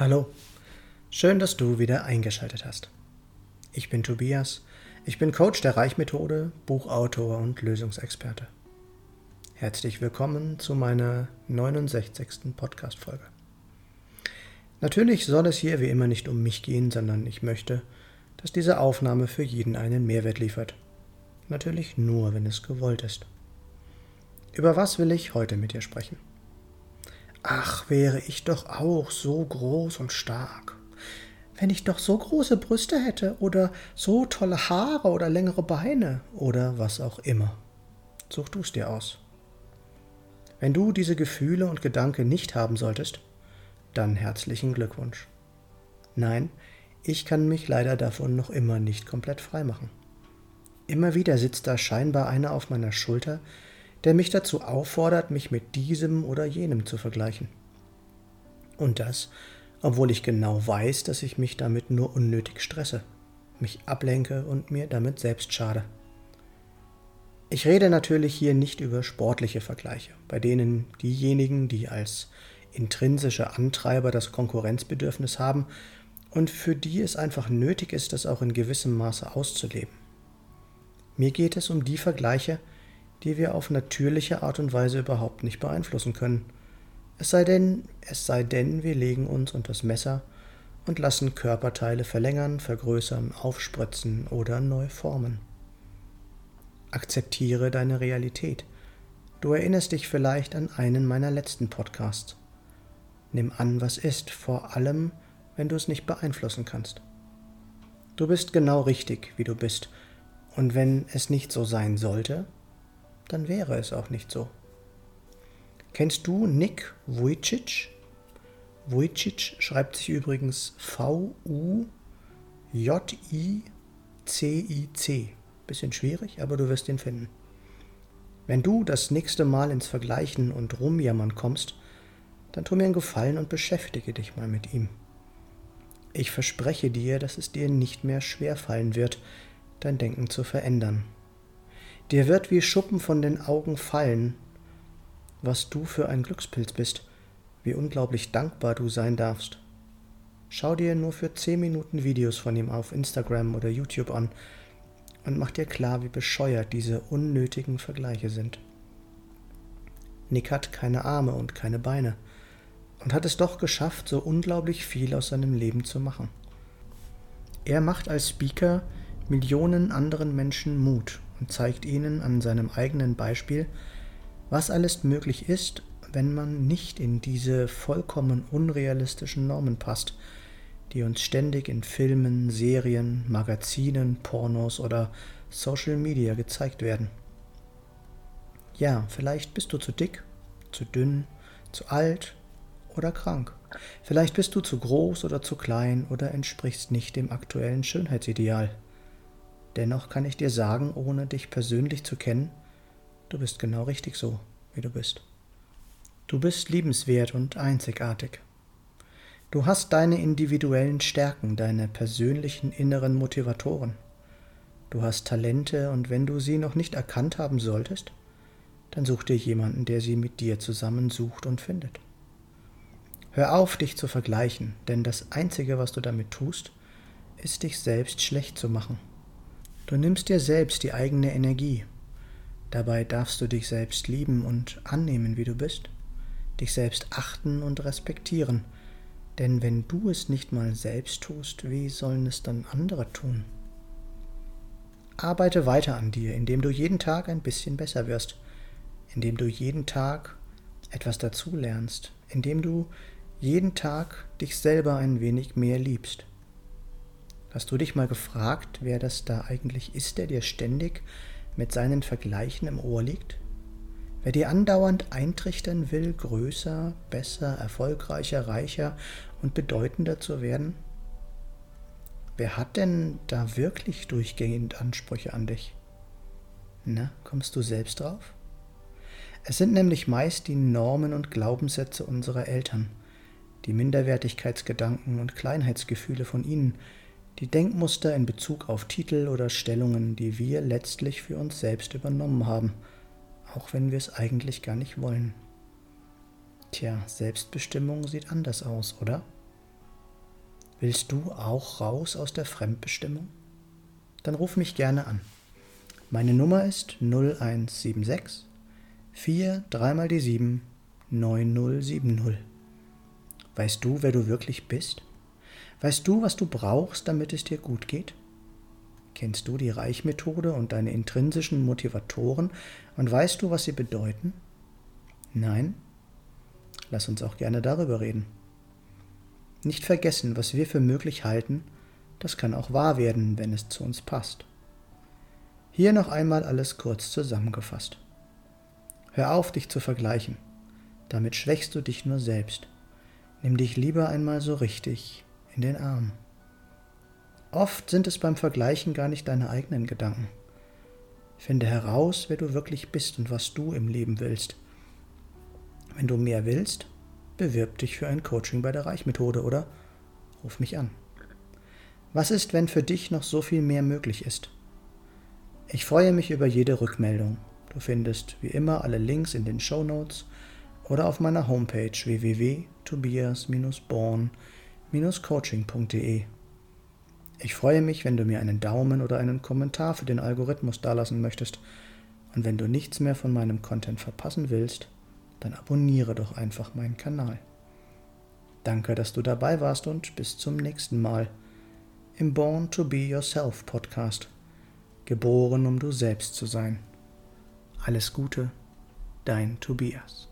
Hallo, schön, dass du wieder eingeschaltet hast. Ich bin Tobias, ich bin Coach der Reichmethode, Buchautor und Lösungsexperte. Herzlich willkommen zu meiner 69. Podcast-Folge. Natürlich soll es hier wie immer nicht um mich gehen, sondern ich möchte, dass diese Aufnahme für jeden einen Mehrwert liefert. Natürlich nur, wenn es gewollt ist. Über was will ich heute mit dir sprechen? Ach, wäre ich doch auch so groß und stark. Wenn ich doch so große Brüste hätte oder so tolle Haare oder längere Beine oder was auch immer. Such du es dir aus. Wenn du diese Gefühle und Gedanken nicht haben solltest, dann herzlichen Glückwunsch. Nein, ich kann mich leider davon noch immer nicht komplett frei machen. Immer wieder sitzt da scheinbar einer auf meiner Schulter, der mich dazu auffordert, mich mit diesem oder jenem zu vergleichen. Und das, obwohl ich genau weiß, dass ich mich damit nur unnötig stresse, mich ablenke und mir damit selbst schade. Ich rede natürlich hier nicht über sportliche Vergleiche, bei denen diejenigen, die als intrinsische Antreiber das Konkurrenzbedürfnis haben und für die es einfach nötig ist, das auch in gewissem Maße auszuleben. Mir geht es um die Vergleiche, die wir auf natürliche Art und Weise überhaupt nicht beeinflussen können. Es sei denn, es sei denn, wir legen uns unter das Messer und lassen Körperteile verlängern, vergrößern, aufspritzen oder neu formen. Akzeptiere deine Realität. Du erinnerst dich vielleicht an einen meiner letzten Podcasts. Nimm an, was ist, vor allem, wenn du es nicht beeinflussen kannst. Du bist genau richtig, wie du bist, und wenn es nicht so sein sollte, dann wäre es auch nicht so. Kennst du Nick Vujicic? Vujicic schreibt sich übrigens V-U-J-I-C-I-C. Bisschen schwierig, aber du wirst ihn finden. Wenn du das nächste Mal ins Vergleichen und Rumjammern kommst, dann tu mir einen Gefallen und beschäftige dich mal mit ihm. Ich verspreche dir, dass es dir nicht mehr schwerfallen wird, dein Denken zu verändern. Dir wird wie Schuppen von den Augen fallen, was du für ein Glückspilz bist, wie unglaublich dankbar du sein darfst. Schau dir nur für 10 Minuten Videos von ihm auf Instagram oder YouTube an und mach dir klar, wie bescheuert diese unnötigen Vergleiche sind. Nick hat keine Arme und keine Beine und hat es doch geschafft, so unglaublich viel aus seinem Leben zu machen. Er macht als Speaker Millionen anderen Menschen Mut und zeigt ihnen an seinem eigenen Beispiel, was alles möglich ist, wenn man nicht in diese vollkommen unrealistischen Normen passt, die uns ständig in Filmen, Serien, Magazinen, Pornos oder Social Media gezeigt werden. Ja, vielleicht bist du zu dick, zu dünn, zu alt oder krank. Vielleicht bist du zu groß oder zu klein oder entsprichst nicht dem aktuellen Schönheitsideal. Dennoch kann ich dir sagen, ohne dich persönlich zu kennen, du bist genau richtig so, wie du bist. Du bist liebenswert und einzigartig. Du hast deine individuellen Stärken, deine persönlichen inneren Motivatoren. Du hast Talente und wenn du sie noch nicht erkannt haben solltest, dann such dir jemanden, der sie mit dir zusammen sucht und findet. Hör auf, dich zu vergleichen, denn das Einzige, was du damit tust, ist dich selbst schlecht zu machen. Du nimmst dir selbst die eigene Energie. Dabei darfst du dich selbst lieben und annehmen, wie du bist, dich selbst achten und respektieren, denn wenn du es nicht mal selbst tust, wie sollen es dann andere tun? Arbeite weiter an dir, indem du jeden Tag ein bisschen besser wirst, indem du jeden Tag etwas dazulernst, indem du jeden Tag dich selber ein wenig mehr liebst. Hast du dich mal gefragt, wer das da eigentlich ist, der dir ständig mit seinen Vergleichen im Ohr liegt? Wer dir andauernd eintrichtern will, größer, besser, erfolgreicher, reicher und bedeutender zu werden? Wer hat denn da wirklich durchgehend Ansprüche an dich? Na, kommst du selbst drauf? Es sind nämlich meist die Normen und Glaubenssätze unserer Eltern, die Minderwertigkeitsgedanken und Kleinheitsgefühle von ihnen, die Denkmuster in Bezug auf Titel oder Stellungen, die wir letztlich für uns selbst übernommen haben, auch wenn wir es eigentlich gar nicht wollen. Tja, Selbstbestimmung sieht anders aus, oder? Willst du auch raus aus der Fremdbestimmung? Dann ruf mich gerne an. Meine Nummer ist 0176 4 3 mal die 7 9070. Weißt du, wer du wirklich bist? Weißt du, was du brauchst, damit es dir gut geht? Kennst du die Reichmethode und deine intrinsischen Motivatoren und weißt du, was sie bedeuten? Nein? Lass uns auch gerne darüber reden. Nicht vergessen, was wir für möglich halten, das kann auch wahr werden, wenn es zu uns passt. Hier noch einmal alles kurz zusammengefasst. Hör auf, dich zu vergleichen. Damit schwächst du dich nur selbst. Nimm dich lieber einmal so richtig in den Arm. Oft sind es beim Vergleichen gar nicht deine eigenen Gedanken. Finde heraus, wer du wirklich bist und was du im Leben willst. Wenn du mehr willst, bewirb dich für ein Coaching bei der Reichmethode oder ruf mich an. Was ist, wenn für dich noch so viel mehr möglich ist? Ich freue mich über jede Rückmeldung. Du findest wie immer alle Links in den Show Notes oder auf meiner Homepage www.tobias-born-coaching.de. Ich freue mich, wenn du mir einen Daumen oder einen Kommentar für den Algorithmus dalassen möchtest. Und wenn du nichts mehr von meinem Content verpassen willst, dann abonniere doch einfach meinen Kanal. Danke, dass du dabei warst und bis zum nächsten Mal im Born to Be Yourself Podcast. Geboren, um du selbst zu sein. Alles Gute, dein Tobias.